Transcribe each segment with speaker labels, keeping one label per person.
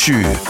Speaker 1: ночи.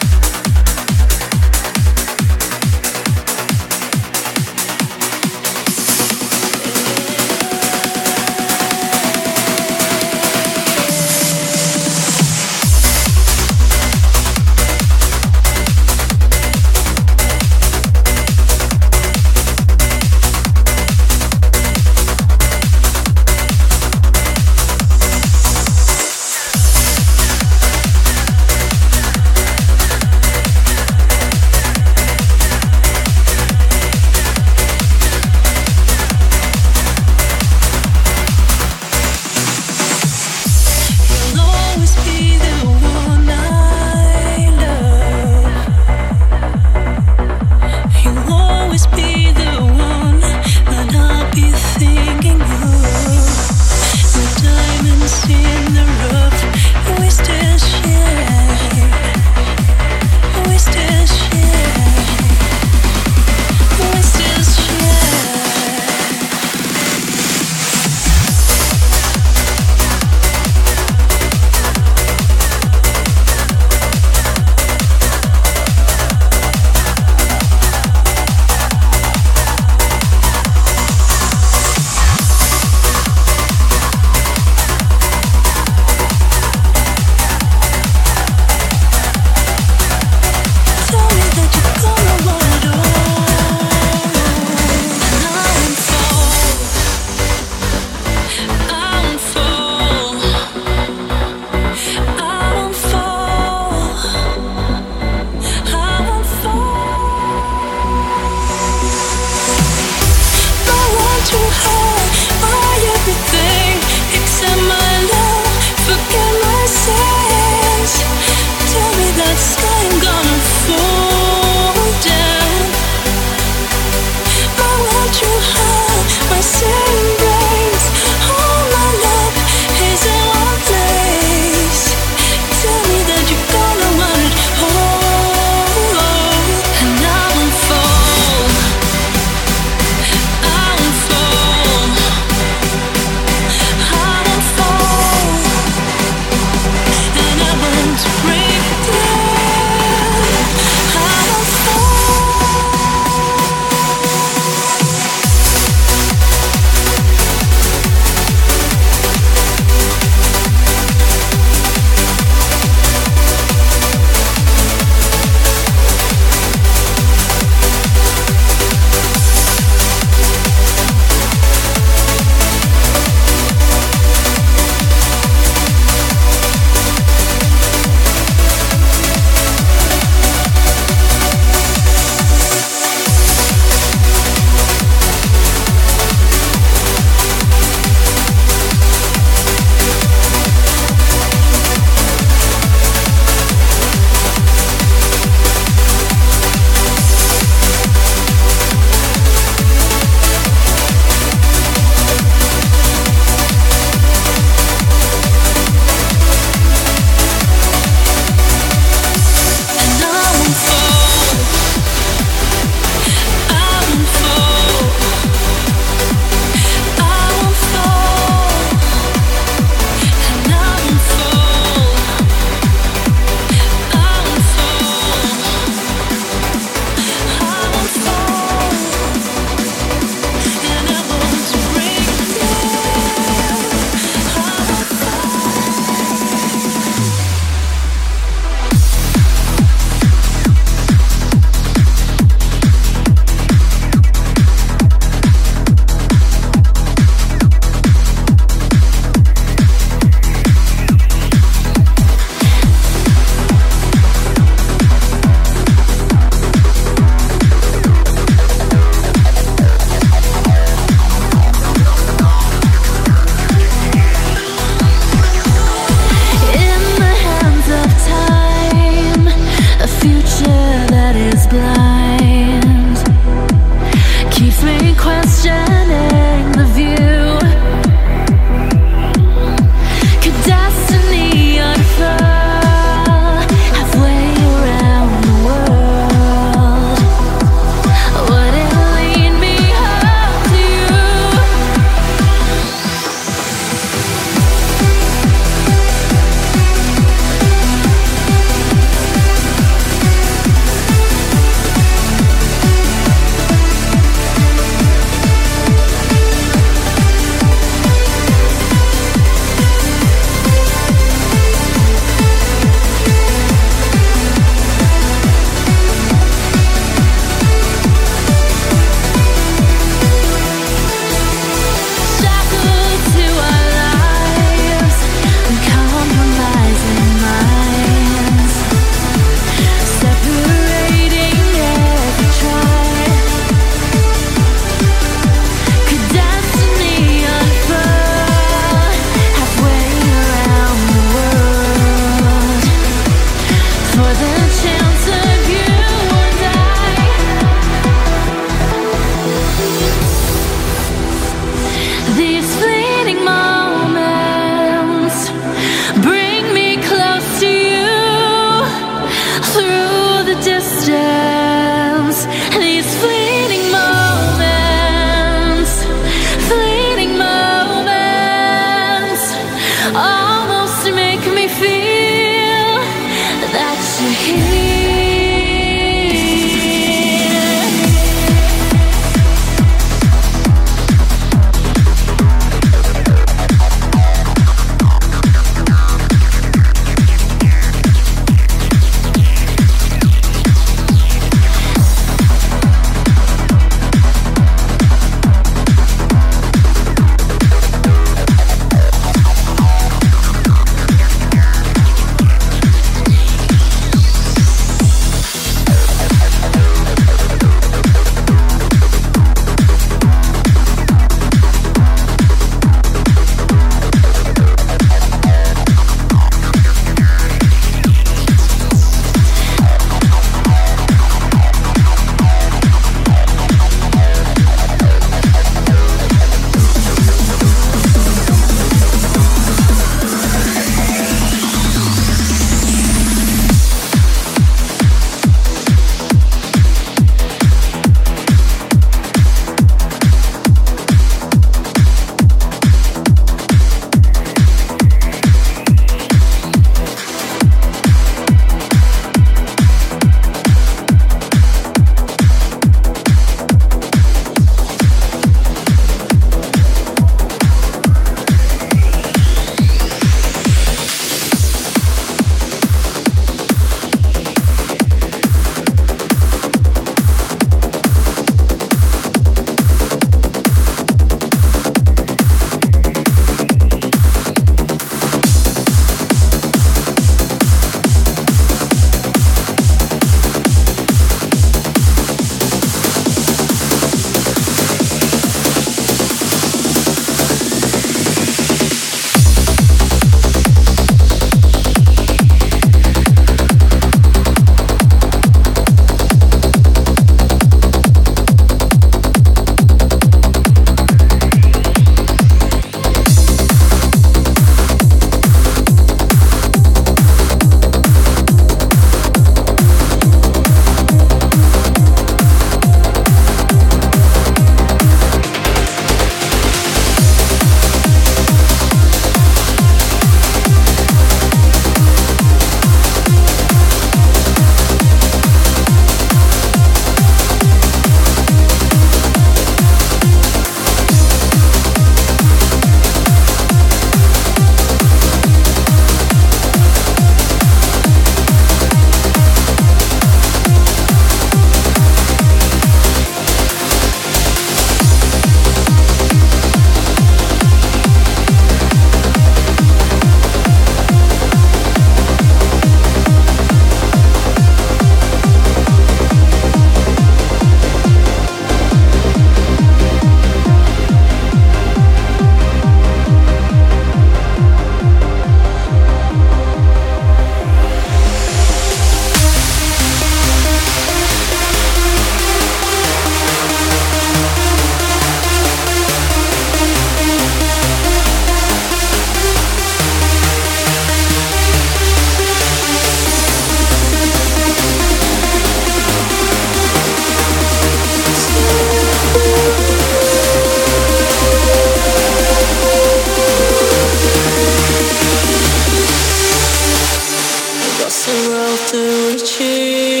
Speaker 2: it's a
Speaker 1: road to.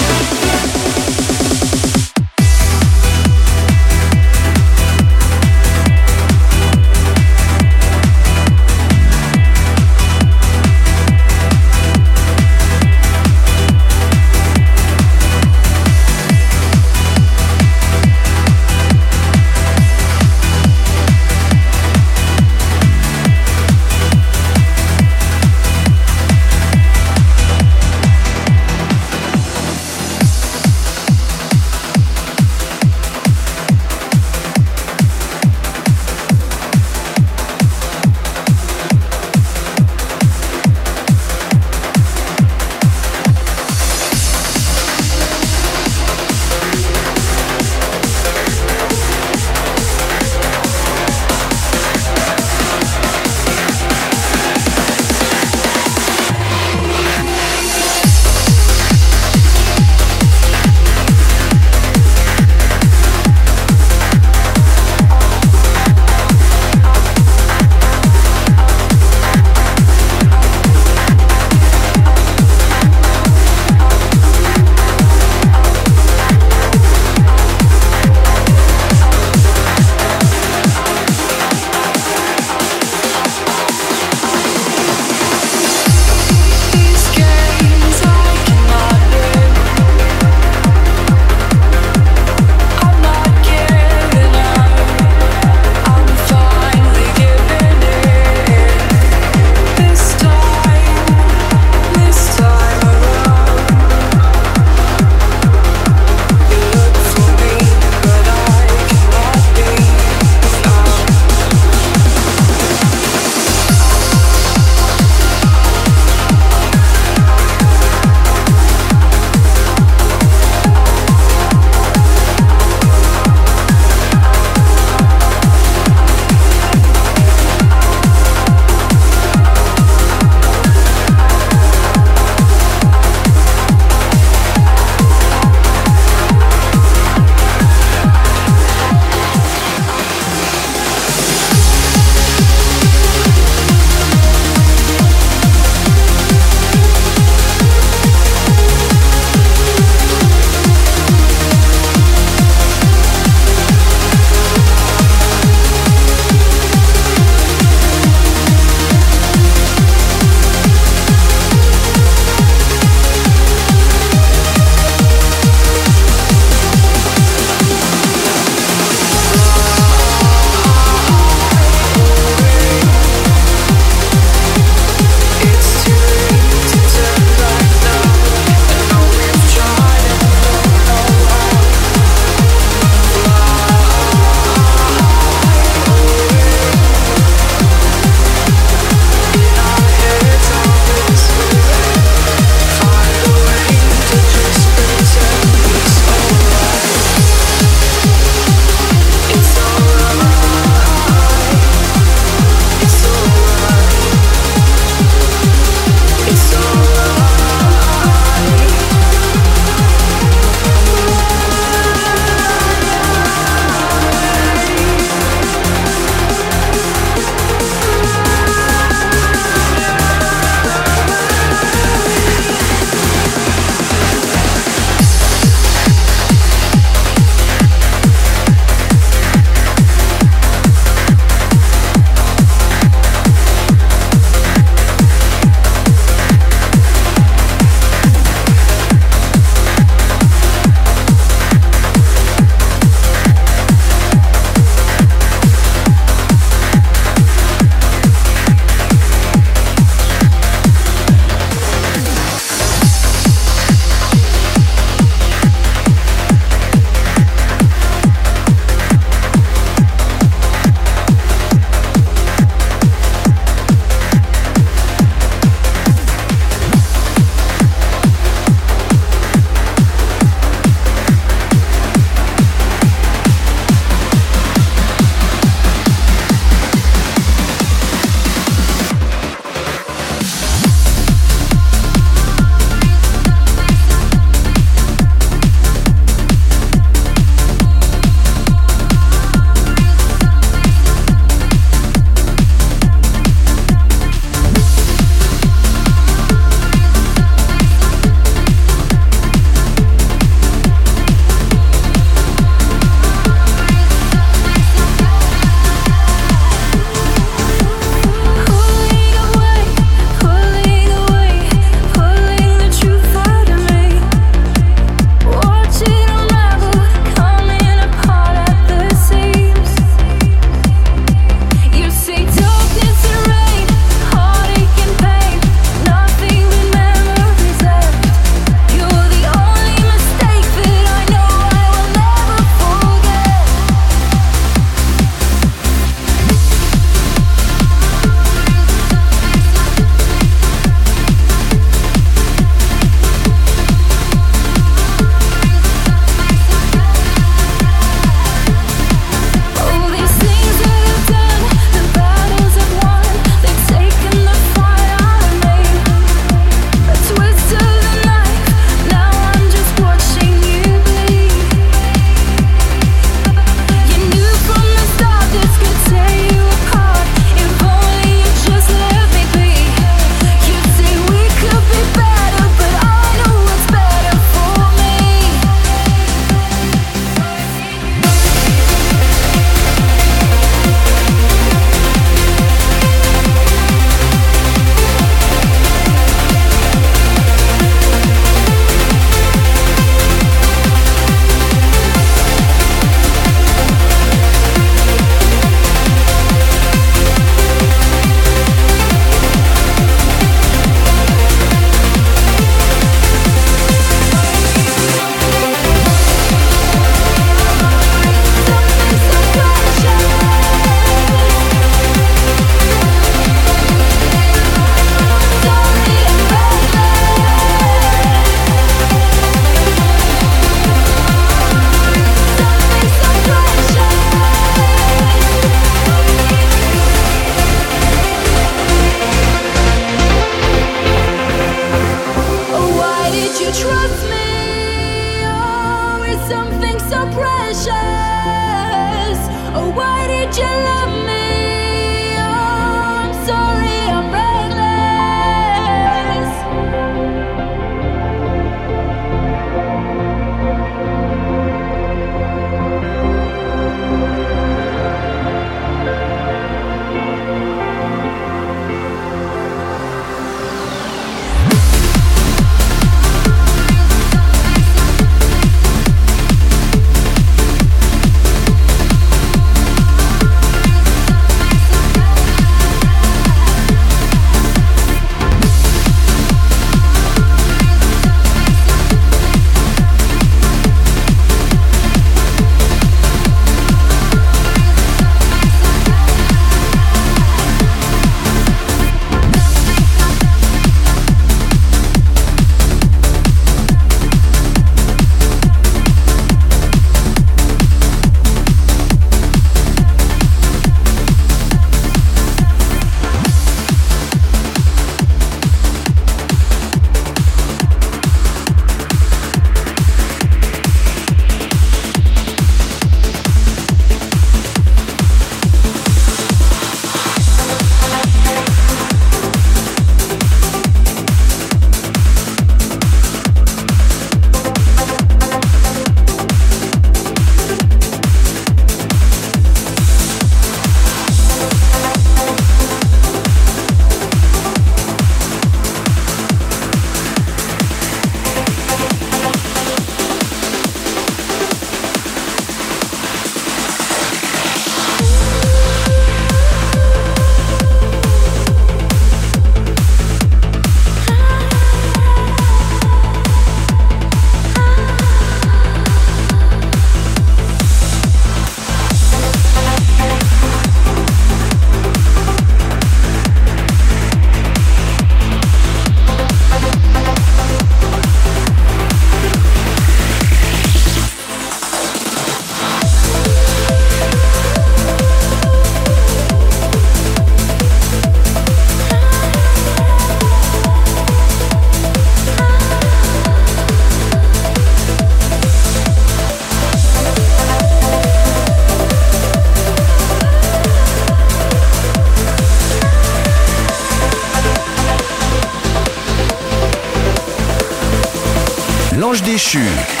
Speaker 2: Déchu.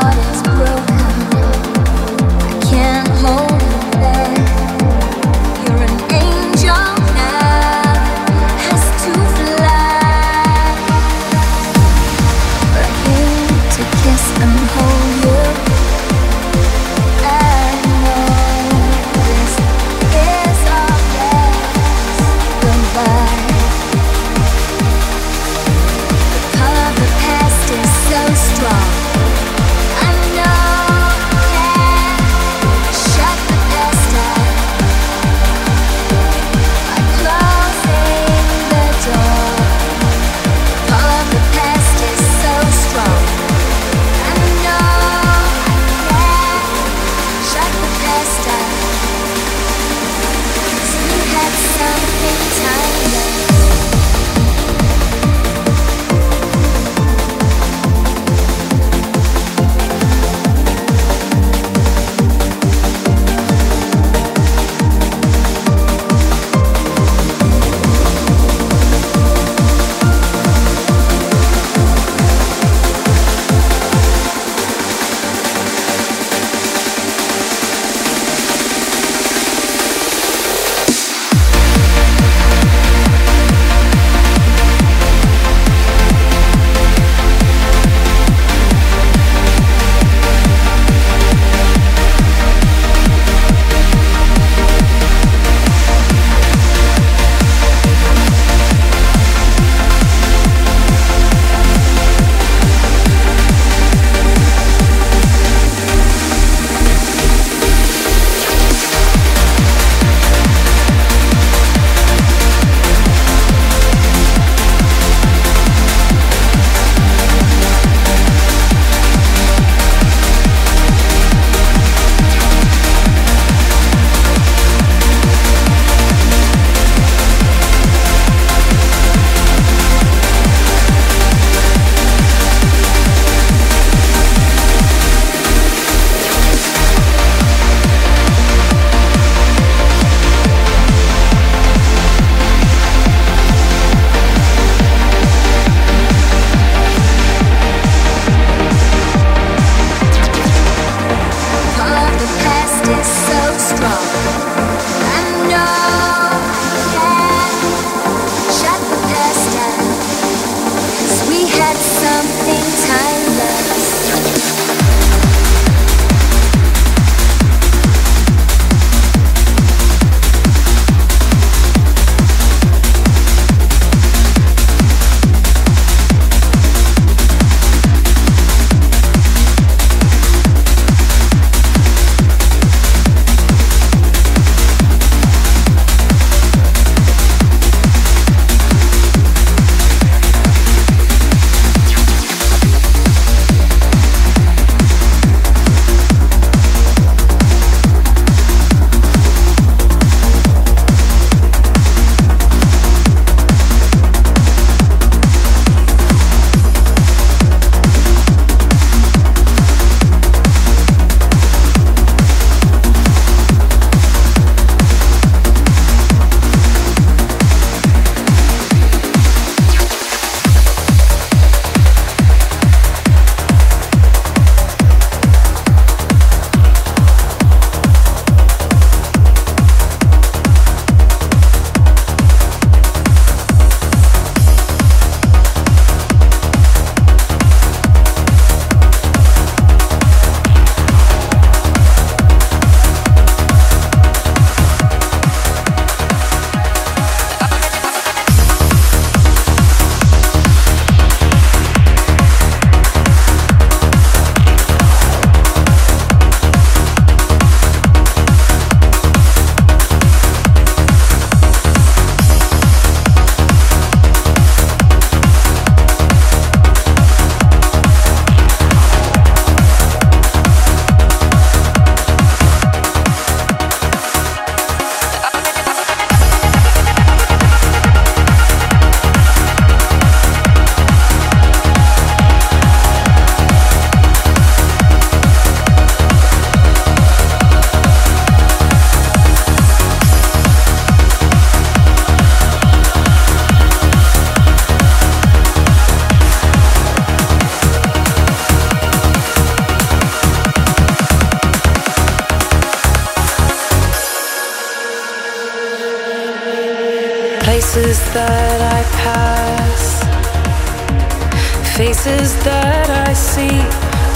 Speaker 2: heart is broken.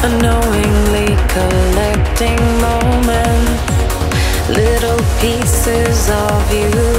Speaker 2: unknowingly collecting moments, little pieces of you.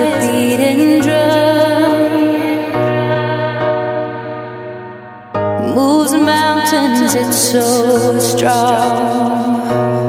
Speaker 2: a beating drum. Moves mountains, it's so strong.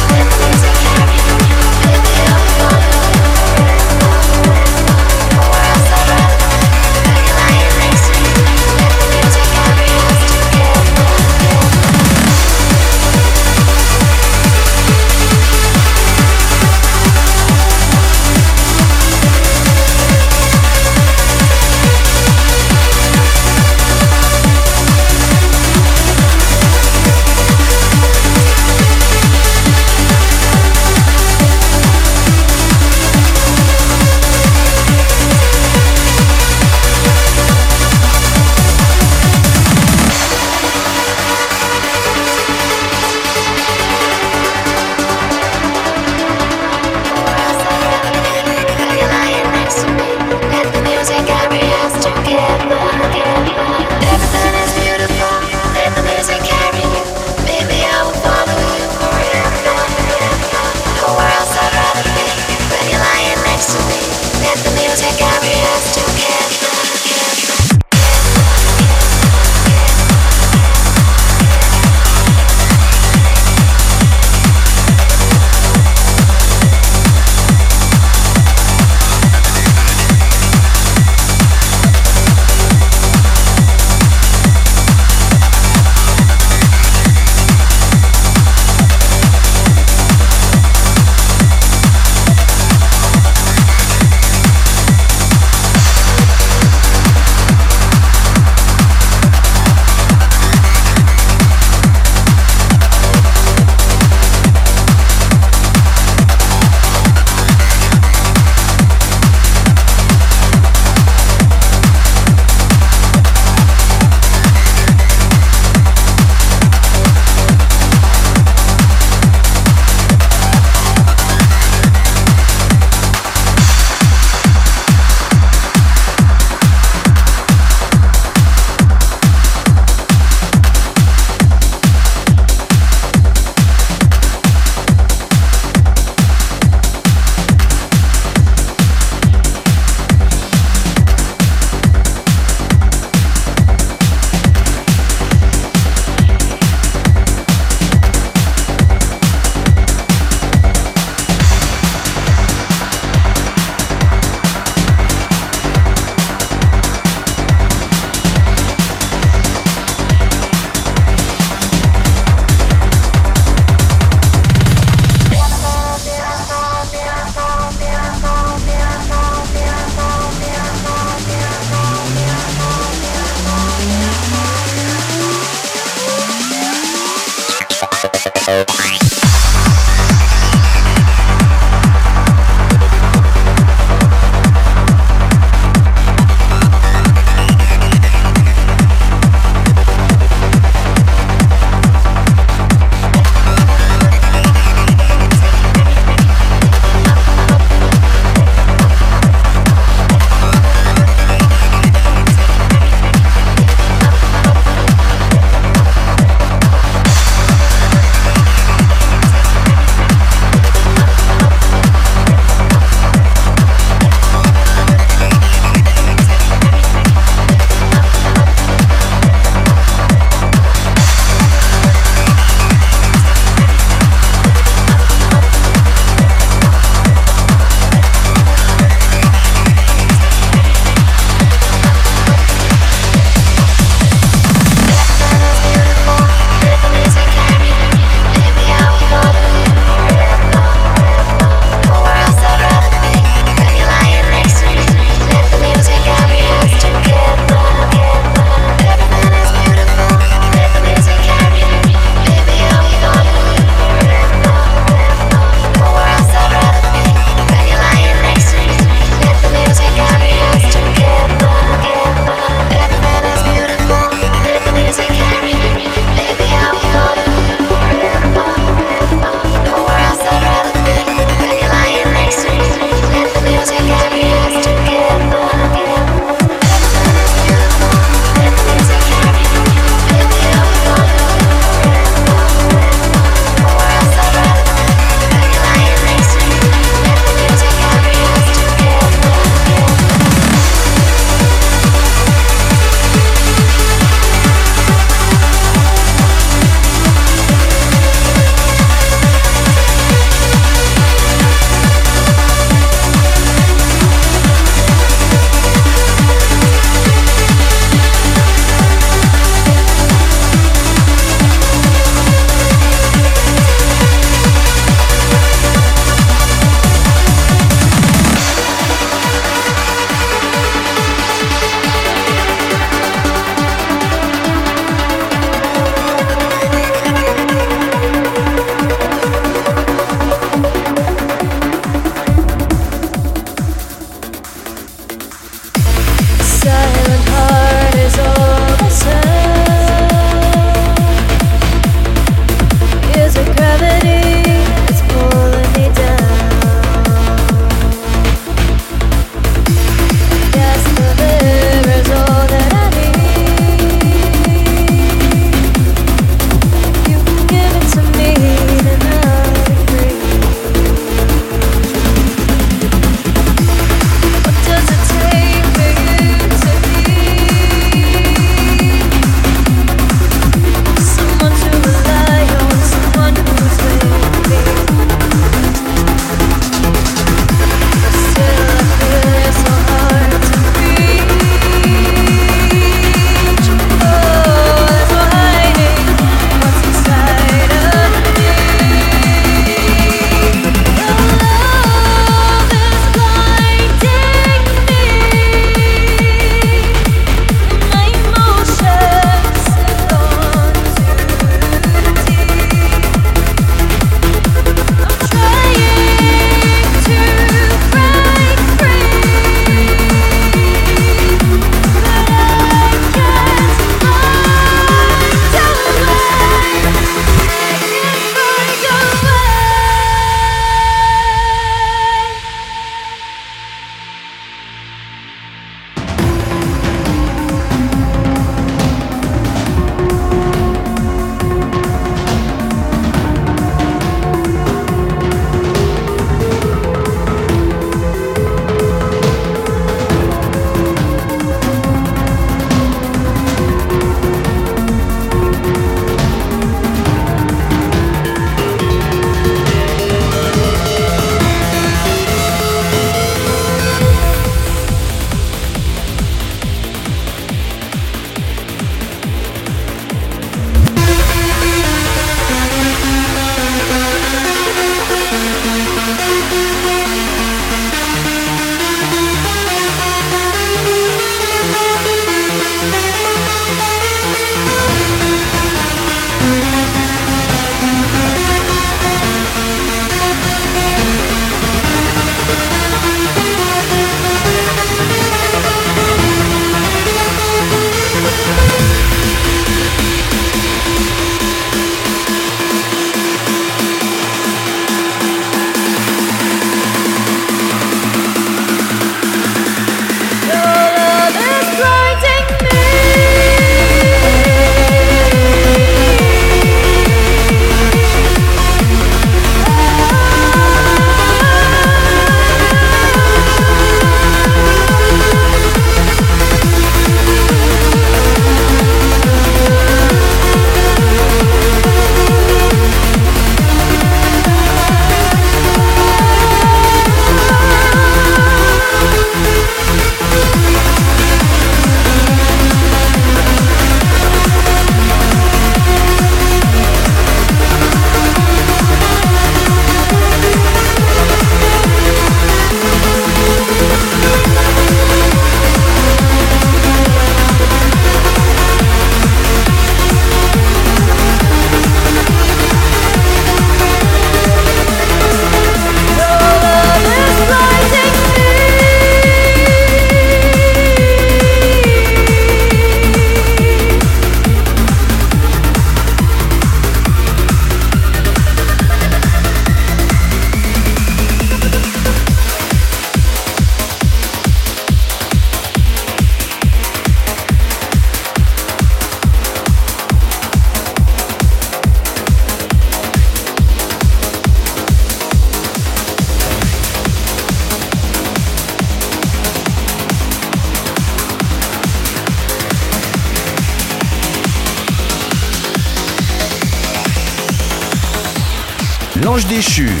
Speaker 2: 必须。